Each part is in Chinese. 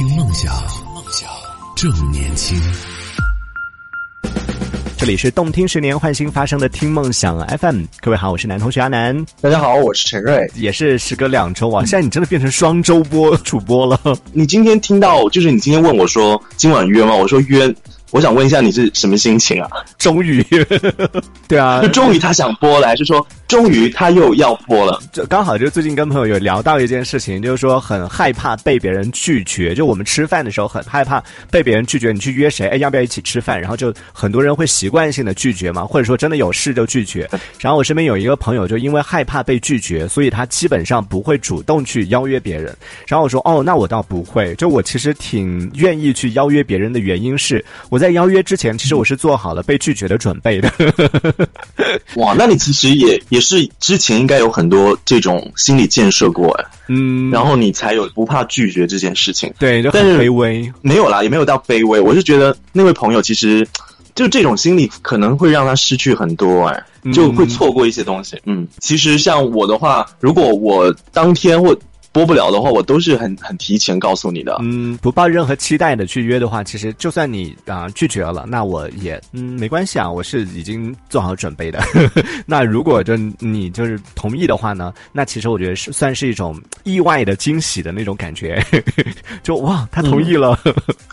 听梦想，梦想正年轻。这里是动听十年换新发生的听梦想 FM，各位好，我是男同学阿南，大家好，我是陈瑞。也是时隔两周啊，现在你真的变成双周播主播了。你今天听到，就是你今天问我说今晚约吗？我说约。我想问一下你是什么心情啊？终于，对啊，就终于他想播了，还是说终于他又要播了？就刚好就最近跟朋友有聊到一件事情，就是说很害怕被别人拒绝。就我们吃饭的时候很害怕被别人拒绝，你去约谁？哎，要不要一起吃饭？然后就很多人会习惯性的拒绝嘛，或者说真的有事就拒绝。然后我身边有一个朋友，就因为害怕被拒绝，所以他基本上不会主动去邀约别人。然后我说哦，那我倒不会，就我其实挺愿意去邀约别人的原因是我。在邀约之前，其实我是做好了被拒绝的准备的。哇，那你其实也也是之前应该有很多这种心理建设过哎，嗯，然后你才有不怕拒绝这件事情。对，就很卑微，没有啦，也没有到卑微。我是觉得那位朋友其实就这种心理可能会让他失去很多哎，就会错过一些东西。嗯，其实像我的话，如果我当天或播不了的话，我都是很很提前告诉你的。嗯，不抱任何期待的去约的话，其实就算你啊拒绝了，那我也嗯没关系啊，我是已经做好准备的。那如果就你就是同意的话呢，那其实我觉得是算是一种意外的惊喜的那种感觉。就哇，他同意了。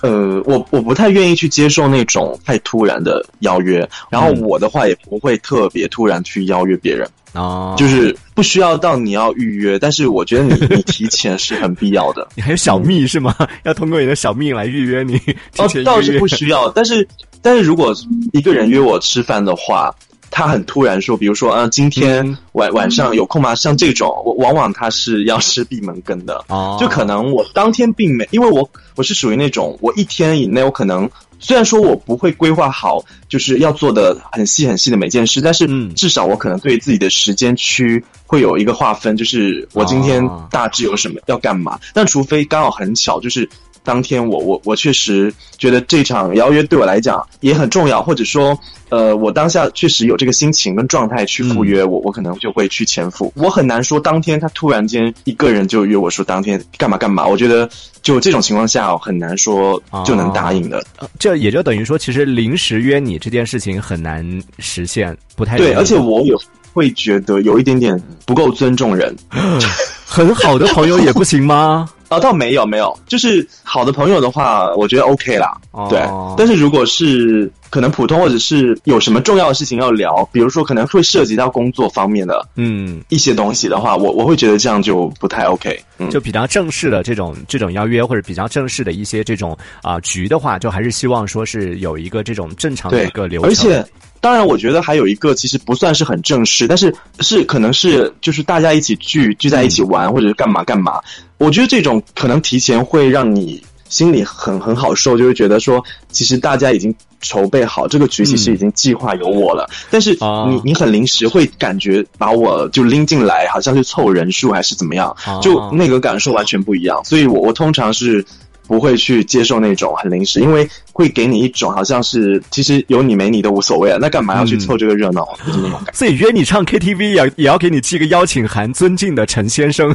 呃，我我不太愿意去接受那种太突然的邀约，然后我的话也不会特别突然去邀约别人。哦，就是不需要到你要预约，但是我觉得你 你提前是很必要的。你还有小蜜是吗？要通过你的小蜜来预约你？哦，倒是不需要，但是但是如果一个人约我吃饭的话，他很突然说，比如说啊，今天晚晚上有空吗？像这种，我往往他是要吃闭门羹的。哦，就可能我当天并没，因为我我是属于那种，我一天以内我可能。虽然说我不会规划好，就是要做的很细很细的每件事，但是至少我可能对自己的时间区会有一个划分，就是我今天大致有什么要干嘛。但除非刚好很巧，就是当天我我我确实觉得这场邀约对我来讲也很重要，或者说。呃，我当下确实有这个心情跟状态去赴约，我我可能就会去前赴。我很难说当天他突然间一个人就约我说当天干嘛干嘛。我觉得就这种情况下很难说就能答应的。这也就等于说，其实临时约你这件事情很难实现，不太对。而且我有会觉得有一点点不够尊重人，很好的朋友也不行吗？啊，倒没有没有，就是好的朋友的话，我觉得 OK 啦。对，但是如果是可能普通或者是有什么重要的事情要聊，比如说可能会涉及到工作方面的嗯一些东西的话，我我会觉得这样就不太 OK。就比较正式的这种这种邀约或者比较正式的一些这种啊局的话，就还是希望说是有一个这种正常的一个流程。而且。当然，我觉得还有一个其实不算是很正式，但是是可能是就是大家一起聚聚在一起玩，或者是干嘛干嘛。我觉得这种可能提前会让你心里很很好受，就会觉得说，其实大家已经筹备好这个局，其实已经计划有我了。但是你你很临时会感觉把我就拎进来，好像是凑人数还是怎么样，就那个感受完全不一样。所以我我通常是。不会去接受那种很临时，因为会给你一种好像是其实有你没你都无所谓了，那干嘛要去凑这个热闹？就是那种感觉。所以约你唱 KTV 也也要给你寄个邀请函，尊敬的陈先生。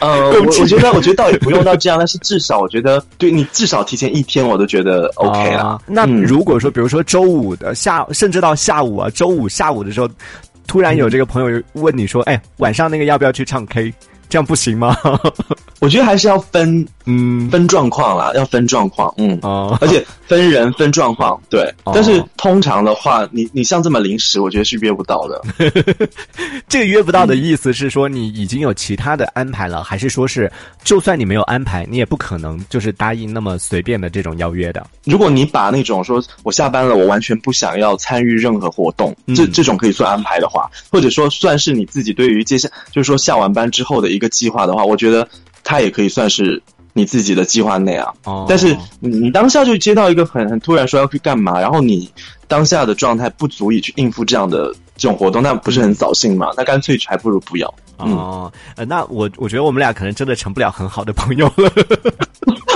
呃，我我觉得我觉得倒也不用到这样，但是至少我觉得对你至少提前一天我都觉得 OK 了。那如果说比如说周五的下，甚至到下午啊，周五下午的时候，突然有这个朋友问你说：“哎，晚上那个要不要去唱 K？” 这样不行吗？我觉得还是要分，嗯，分状况啦，要分状况，嗯，哦，而且分人分状况，对。但是通常的话，你你像这么临时，我觉得是约不到的。这个约不到的意思是说，你已经有其他的安排了，还是说是，就算你没有安排，你也不可能就是答应那么随便的这种邀约的。如果你把那种说我下班了，我完全不想要参与任何活动，这这种可以算安排的话，或者说算是你自己对于接下就是说下完班之后的一个计划的话，我觉得它也可以算是你自己的计划内啊。哦。但是你当下就接到一个很很突然说要去干嘛，然后你当下的状态不足以去应付这样的这种活动，那不是很扫兴吗？那干脆还不如不要。哦。呃，那我我觉得我们俩可能真的成不了很好的朋友了。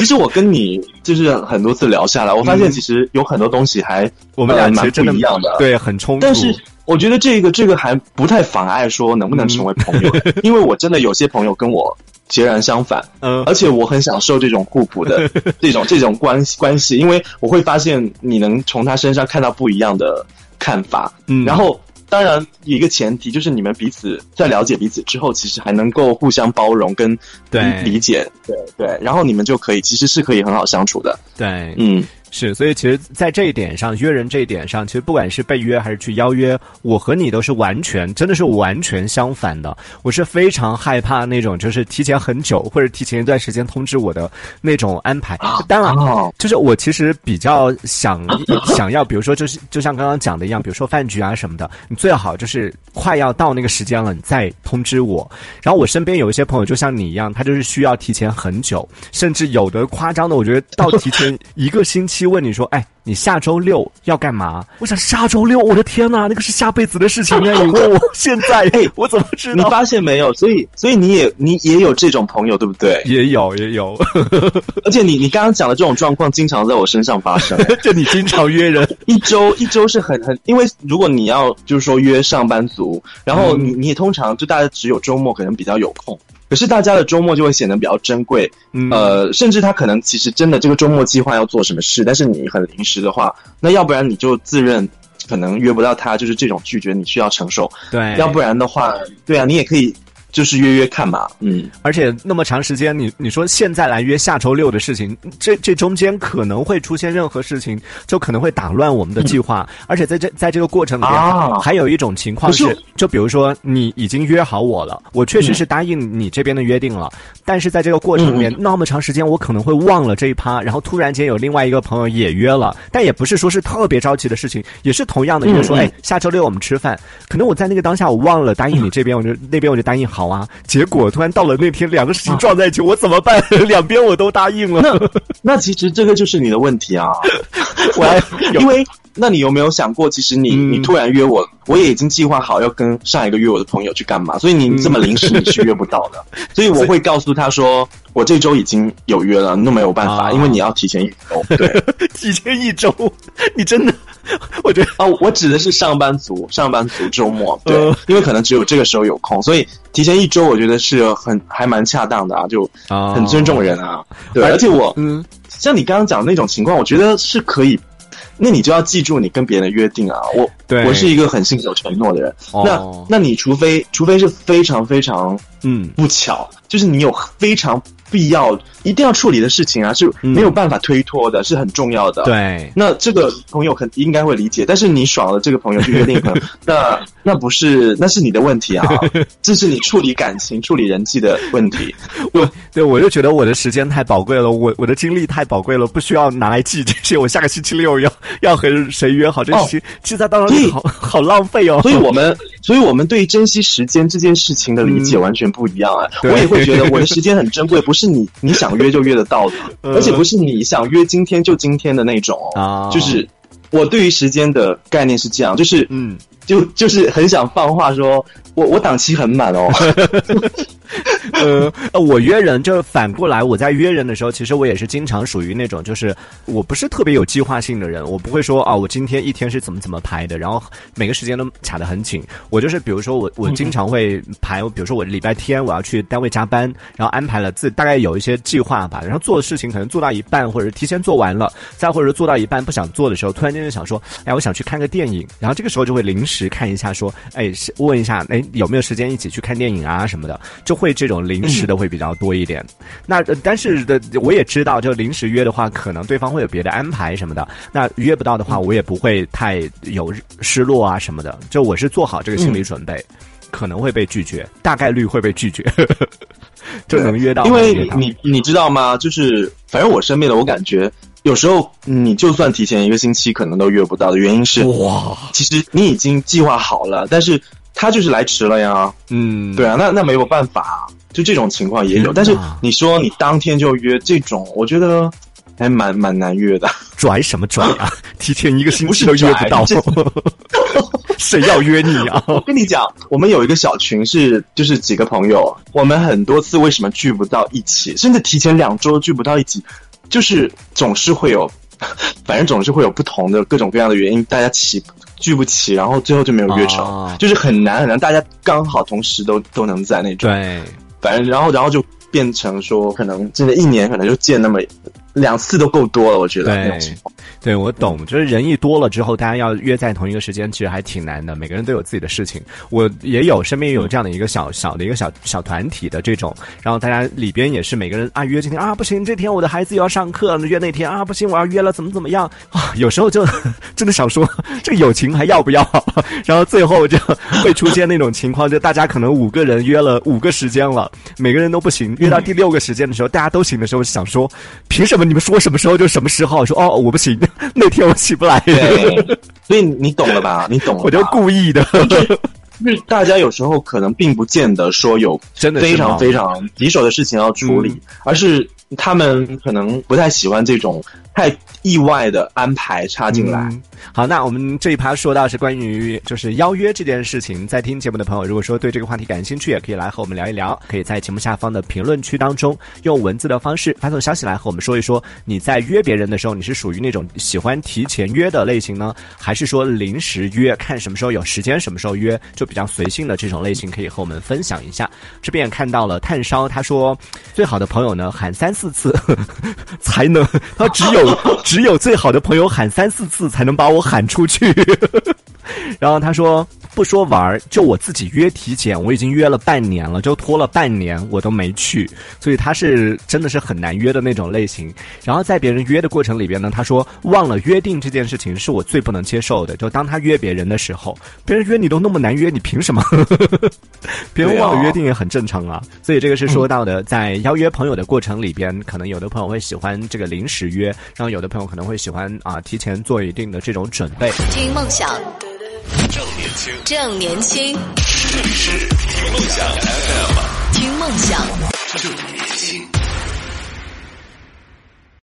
其实我跟你就是很多次聊下来，我发现其实有很多东西还我们俩蛮不一样的，对，很冲突。但是我觉得这个这个还不太妨碍说能不能成为朋友，因为我真的有些朋友跟我截然相反。嗯而且我很享受这种互补的 这种这种关系关系，因为我会发现你能从他身上看到不一样的看法。嗯然后当然一个前提就是你们彼此在了解彼此之后，其实还能够互相包容跟对。理理解，对对，然后你们就可以其实是可以很好相处的。对，嗯，是，所以其实，在这一点上，约人这一点上，其实不管是被约还是去邀约，我和你都是完全，真的是完全相反的。我是非常害怕那种，就是提前很久或者提前一段时间通知我的那种安排。当然，哦就是我其实比较想想要，比如说，就是就像刚刚讲的一样，比如说饭局啊什么的，你最好就是快要到那个时间了，你再通知我。然后我身边有一些朋友，就像你一样，他就是需要提前很久，甚至有的夸张的，我觉得到提前一个星期问你说，哎。你下周六要干嘛？我想下周六，我的天哪，那个是下辈子的事情啊！你问我现在，哎我怎么知道你？发现没有？所以所以你也你也有这种朋友，对不对？也有也有，而且你你刚刚讲的这种状况，经常在我身上发生。就你经常约人，一周一周是很很，因为如果你要就是说约上班族，然后你你也通常就大家只有周末可能比较有空，可是大家的周末就会显得比较珍贵，嗯。呃，甚至他可能其实真的这个周末计划要做什么事，但是你很临时的话，那要不然你就自认可能约不到他，就是这种拒绝你需要承受，对，要不然的话，对啊，你也可以就是约约看嘛，嗯，而且那么长时间，你你说现在来约下周六的事情，这这中间可能会出现任何事情，就可能会打乱我们的计划。而且在这在这个过程里面，啊还有一种情况是是，就比如说你已经约好我了，我确实是答应你这边的约定了，但是在这个过程里面、那么长时间，我可能会忘了这一趴，然后突然间有另外一个朋友也约了，但也不是说是特别着急的事情，也是同样的约说，嗯嗯哎，下周六我们吃饭。可能我在那个当下我忘了答应你这边，我就那边我就答应好啊，结果突然到了那天两个事情撞在一起，我怎么办？两边我都答应了，那其实这个就是你的问题啊，我还因为那你有没有想过，其实你、嗯。你突然约我，我也已经计划好要跟上一个约我的朋友去干嘛，所以你这么临时你是约不到的，所以我会告诉他说，我这周已经有约了，那没有办法，啊。因为你要提前一周。对。提前一周，你真的，我觉得啊，我指的是上班族，上班族周末，对，呃因为可能只有这个时候有空，所以提前一周我觉得是很还蛮恰当的啊，就啊。很尊重人啊。对，而而且我嗯。像你刚刚讲的那种情况，我觉得是可以。那你就要记住你跟别人的约定啊！我对我是一个很信守承诺的人。哦那那你除非除非是非常非常嗯不巧，就是你有非常必要一定要处理的事情啊，是嗯没有办法推脱的，是很重要的。。对。那这个朋友肯应该会理解，但是你爽了这个朋友就约定朋友，那那不是那是你的问题啊，这是你处理感情、处理人际的问题。我对我就觉得我的时间太宝贵了，我我的精力太宝贵了，不需要拿来记这些。我下个星期六要要和谁约好这事情，记在当中好好浪费哦。所以我们，所以我们对珍惜时间这件事情的理解完全不一样啊！对我也会觉得我的时间很珍贵，不是你你想约就约得到的，嗯而且不是你想约今天就今天的那种哦。啊就是我对于时间的概念是这样，就是嗯，就就是很想放话说，我我档期很满哦。呃，我约人就是反过来，我在约人的时候，其实我也是经常属于那种，就是我不是特别有计划性的人，我不会说啊，我今天一天是怎么怎么排的，然后每个时间都卡得很紧。我就是比如说我我经常会排，比如说我礼拜天我要去单位加班，然后安排了自大概有一些计划吧，然后做的事情可能做到一半，或者提前做完了，再或者做到一半不想做的时候，突然间就想说，哎，我想去看个电影，然后这个时候就会临时看一下，说，哎，问一下，哎，有没有时间一起去看电影啊什么的，就会这种临时的会比较多一点。那呃但是的，我也知道，就临时约的话，可能对方会有别的安排什么的。那约不到的话，我也不会太有失落啊什么的。就我是做好这个心理准备，可能会被拒绝，大概率会被拒绝，就能约到。因为你你知道吗？就是反正我身边的，我感觉有时候你就算提前一个星期，可能都约不到的原因是，哇，其实你已经计划好了，但是他就是来迟了呀。嗯，对啊，那那没有办法，就这种情况也有。但是你说你当天就约这种，我觉得还蛮蛮难约的。拽什么拽啊？提前一个星期都约不到 谁要约你啊？我跟你讲，我们有一个小群是就是几个朋友，我们很多次为什么聚不到一起，甚至提前两周聚不到一起，就是总是会有，反正总是会有不同的各种各样的原因，大家起聚不齐，然后最后就没有约成，啊就是很难很难，大家刚好同时都都能在那种。对，反正然后然后就变成说，可能真的一年可能就见那么两次都够多了。我觉得那种情况。对，我懂，就是人一多了之后，大家要约在同一个时间，其实还挺难的。每个人都有自己的事情，我也有身边有这样的一个小小的一个小小团体的这种，然后大家里边也是每个人啊约今天啊不行，这天我的孩子又要上课，约那天啊不行，我要约了怎么怎么样啊？有时候就 真的想说，这个友情还要不要？然后最后就会出现那种情况，就大家可能五个人约了五个时间了，每个人都不行，约到第六个时间的时候，大家都行的时候，想说凭什么你们说什么时候就什么时候？说哦我不行。那天我起不来，所以你懂了吧？你懂了，我就故意的。就是大家有时候可能并不见得说有真的非常非常棘手的事情要处理，而是他们可能不太喜欢这种太。意外的安排插进来。好，那我们这一趴说到是关于就是邀约这件事情，在听节目的朋友，如果说对这个话题感兴趣，也可以来和我们聊一聊。可以在节目下方的评论区当中用文字的方式发送消息来和我们说一说，你在约别人的时候，你是属于那种喜欢提前约的类型呢，还是说临时约，看什么时候有时间什么时候约，就比较随性的这种类型，可以和我们分享一下。这边也看到了炭烧，他说最好的朋友呢喊三四次 才能，他只有。只有最好的朋友喊三四次才能把我喊出去，然后他说。不说玩儿，就我自己约体检，我已经约了半年了，就拖了半年，我都没去，所以他是真的是很难约的那种类型。然后在别人约的过程里边呢，他说忘了约定这件事情是我最不能接受的。就当他约别人的时候，别人约你都那么难约，你凭什么？别人忘了约定也很正常啊。所以这个是说到的，在邀约朋友的过程里边，可能有的朋友会喜欢这个临时约，然后有的朋友可能会喜欢啊提前做一定的这种准备。听梦想。正年轻，正年轻，这里是听梦想 FM，听梦想，正年轻。